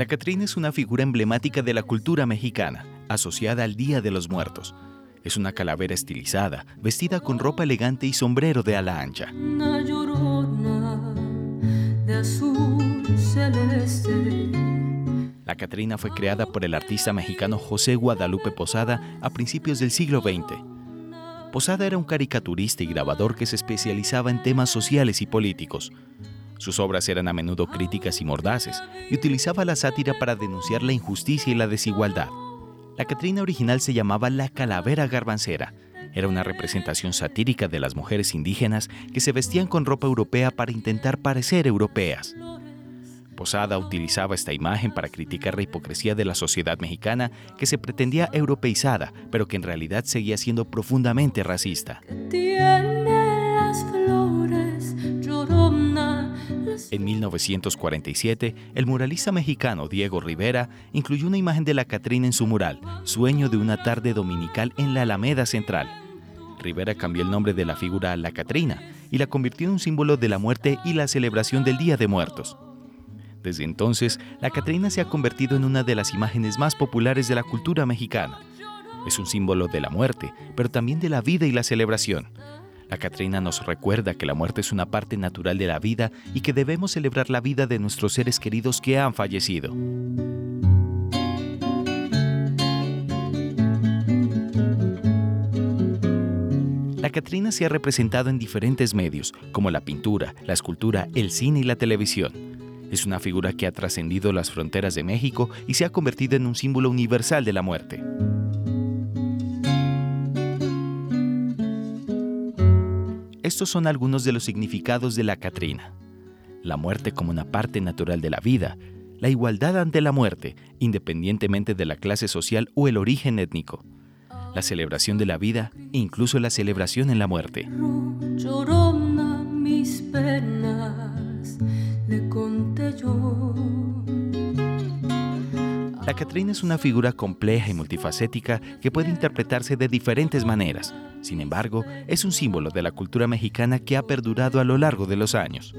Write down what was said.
La Catrina es una figura emblemática de la cultura mexicana, asociada al Día de los Muertos. Es una calavera estilizada, vestida con ropa elegante y sombrero de ala ancha. La Catrina fue creada por el artista mexicano José Guadalupe Posada a principios del siglo XX. Posada era un caricaturista y grabador que se especializaba en temas sociales y políticos. Sus obras eran a menudo críticas y mordaces, y utilizaba la sátira para denunciar la injusticia y la desigualdad. La Catrina original se llamaba La Calavera Garbancera. Era una representación satírica de las mujeres indígenas que se vestían con ropa europea para intentar parecer europeas. Posada utilizaba esta imagen para criticar la hipocresía de la sociedad mexicana que se pretendía europeizada, pero que en realidad seguía siendo profundamente racista. En 1947, el muralista mexicano Diego Rivera incluyó una imagen de la Catrina en su mural, Sueño de una tarde dominical en la Alameda Central. Rivera cambió el nombre de la figura a la Catrina y la convirtió en un símbolo de la muerte y la celebración del Día de Muertos. Desde entonces, la Catrina se ha convertido en una de las imágenes más populares de la cultura mexicana. Es un símbolo de la muerte, pero también de la vida y la celebración. La Catrina nos recuerda que la muerte es una parte natural de la vida y que debemos celebrar la vida de nuestros seres queridos que han fallecido. La Catrina se ha representado en diferentes medios, como la pintura, la escultura, el cine y la televisión. Es una figura que ha trascendido las fronteras de México y se ha convertido en un símbolo universal de la muerte. Estos son algunos de los significados de la Catrina. La muerte como una parte natural de la vida, la igualdad ante la muerte, independientemente de la clase social o el origen étnico, la celebración de la vida incluso la celebración en la muerte. La Catrina es una figura compleja y multifacética que puede interpretarse de diferentes maneras. Sin embargo, es un símbolo de la cultura mexicana que ha perdurado a lo largo de los años.